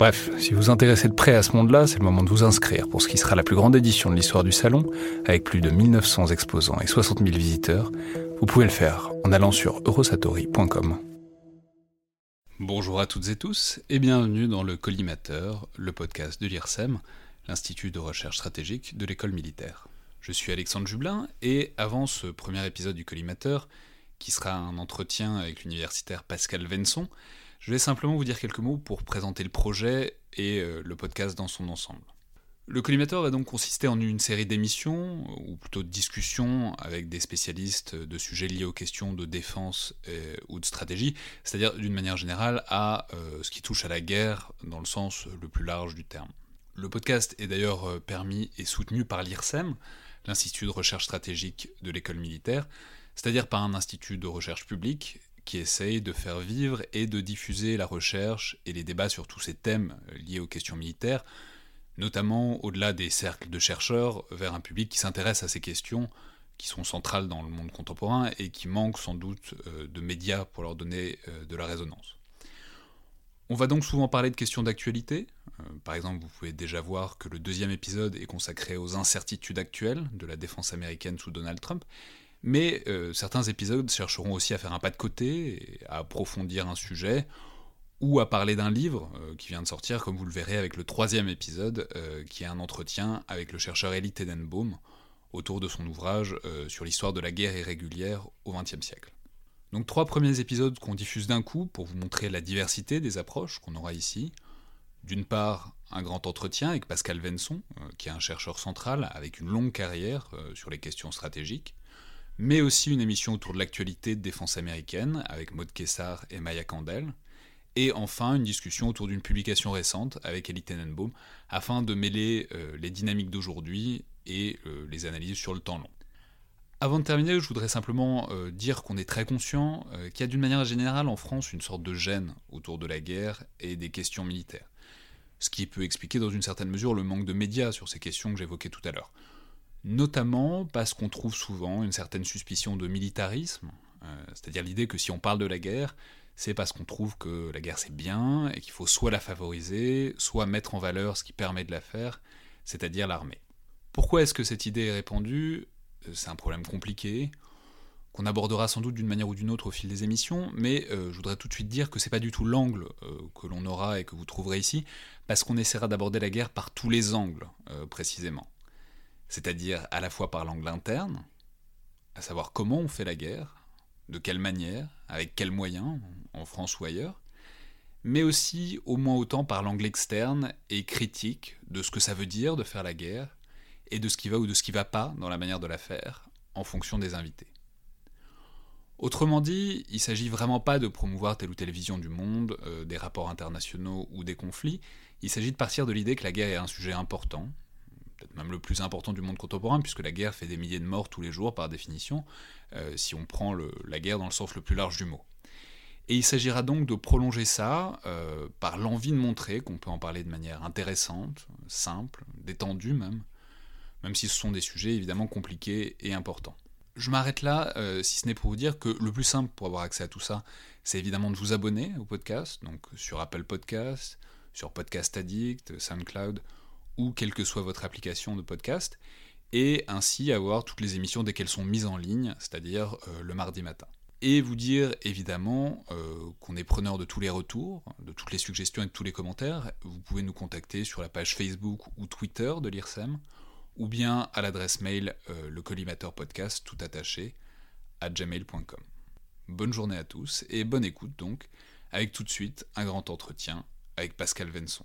Bref, si vous vous intéressez de près à ce monde-là, c'est le moment de vous inscrire pour ce qui sera la plus grande édition de l'histoire du salon, avec plus de 1900 exposants et 60 000 visiteurs, vous pouvez le faire en allant sur eurosatori.com. Bonjour à toutes et tous et bienvenue dans le Collimateur, le podcast de l'IRSEM, l'Institut de recherche stratégique de l'école militaire. Je suis Alexandre Jublin et avant ce premier épisode du Collimateur, qui sera un entretien avec l'universitaire Pascal Venson, je vais simplement vous dire quelques mots pour présenter le projet et euh, le podcast dans son ensemble. Le collimateur va donc consister en une série d'émissions, ou plutôt de discussions avec des spécialistes de sujets liés aux questions de défense ou de stratégie, c'est-à-dire d'une manière générale à euh, ce qui touche à la guerre dans le sens le plus large du terme. Le podcast est d'ailleurs euh, permis et soutenu par l'IRSEM, l'Institut de recherche stratégique de l'école militaire, c'est-à-dire par un institut de recherche public qui essaye de faire vivre et de diffuser la recherche et les débats sur tous ces thèmes liés aux questions militaires notamment au-delà des cercles de chercheurs, vers un public qui s'intéresse à ces questions qui sont centrales dans le monde contemporain et qui manquent sans doute euh, de médias pour leur donner euh, de la résonance. On va donc souvent parler de questions d'actualité. Euh, par exemple, vous pouvez déjà voir que le deuxième épisode est consacré aux incertitudes actuelles de la défense américaine sous Donald Trump. Mais certains épisodes chercheront aussi à faire un pas de côté à approfondir un sujet ou à parler d'un livre euh, qui vient de sortir, comme vous le verrez avec le troisième épisode, euh, qui est un entretien avec le chercheur Elie Tenenbaum autour de son ouvrage euh, sur l'histoire de la guerre irrégulière au XXe siècle. Donc trois premiers épisodes qu'on diffuse d'un coup pour vous montrer la diversité des approches qu'on aura ici. D'une part, un grand entretien avec Pascal Venson, qui est un chercheur central avec une longue carrière sur les questions stratégiques, mais aussi une émission autour de l'actualité de défense américaine avec Maud Kessar et Maya Candel, et enfin, une discussion autour d'une publication récente avec Elie Tenenbaum, afin de mêler euh, les dynamiques d'aujourd'hui et euh, les analyses sur le temps long. Avant de terminer, je voudrais simplement euh, dire qu'on est très conscient qu'il y a d'une manière générale en France une sorte de gêne autour de la guerre et des questions militaires. Ce qui peut expliquer dans une certaine mesure le manque de médias sur ces questions que j'évoquais tout à l'heure. Notamment parce qu'on trouve souvent une certaine suspicion de militarisme, c'est-à-dire l'idée que si on parle de la guerre, c'est parce qu'on trouve que la guerre c'est bien et qu'il faut soit la favoriser, soit mettre en valeur ce qui permet de la faire, c'est-à-dire l'armée. Pourquoi est-ce que cette idée est répandue? Euh, C'est un problème compliqué, qu'on abordera sans doute d'une manière ou d'une autre au fil des émissions, mais euh, je voudrais tout de suite dire que c'est pas du tout l'angle euh, que l'on aura et que vous trouverez ici, parce qu'on essaiera d'aborder la guerre par tous les angles, précisément. C'est-à-dire à la fois par l'angle interne, à savoir comment on fait la guerre, de quelle manière, avec quels moyens, en France ou ailleurs, mais aussi au moins autant par l'angle externe et critique de ce que ça veut dire de faire la guerre, et de ce qui va ou de ce qui va pas dans la manière de la faire, en fonction des invités. Autrement dit, il ne s'agit vraiment pas de promouvoir telle ou telle vision du monde, euh, des rapports internationaux ou des conflits, il s'agit de partir de l'idée que la guerre est un sujet important, peut-être même le plus important du monde contemporain, puisque la guerre fait des milliers de morts tous les jours par définition, euh, si on prend la guerre dans le sens le plus large du mot. Et il s'agira donc de prolonger ça euh, par l'envie de montrer qu'on peut en parler de manière intéressante, simple, détendue même, même si ce sont des sujets évidemment compliqués et importants. Je m'arrête là, euh, si ce n'est pour vous dire que le plus simple pour avoir accès à tout ça, c'est évidemment de vous abonner au podcast, donc sur Apple Podcast, sur Podcast Addict, SoundCloud, ou quelle que soit votre application de podcast, et ainsi avoir toutes les émissions dès qu'elles sont mises en ligne, c'est-à-dire euh, le mardi matin. Et vous dire évidemment euh, qu'on est preneur de tous les retours, de toutes les suggestions et de tous les commentaires. Vous pouvez nous contacter sur la page Facebook ou Twitter de l'IRSEM, ou bien à l'adresse mail euh, le collimateur podcast tout attaché à gmail.com. Bonne journée à tous et bonne écoute donc, avec tout de suite un grand entretien avec Pascal Venson.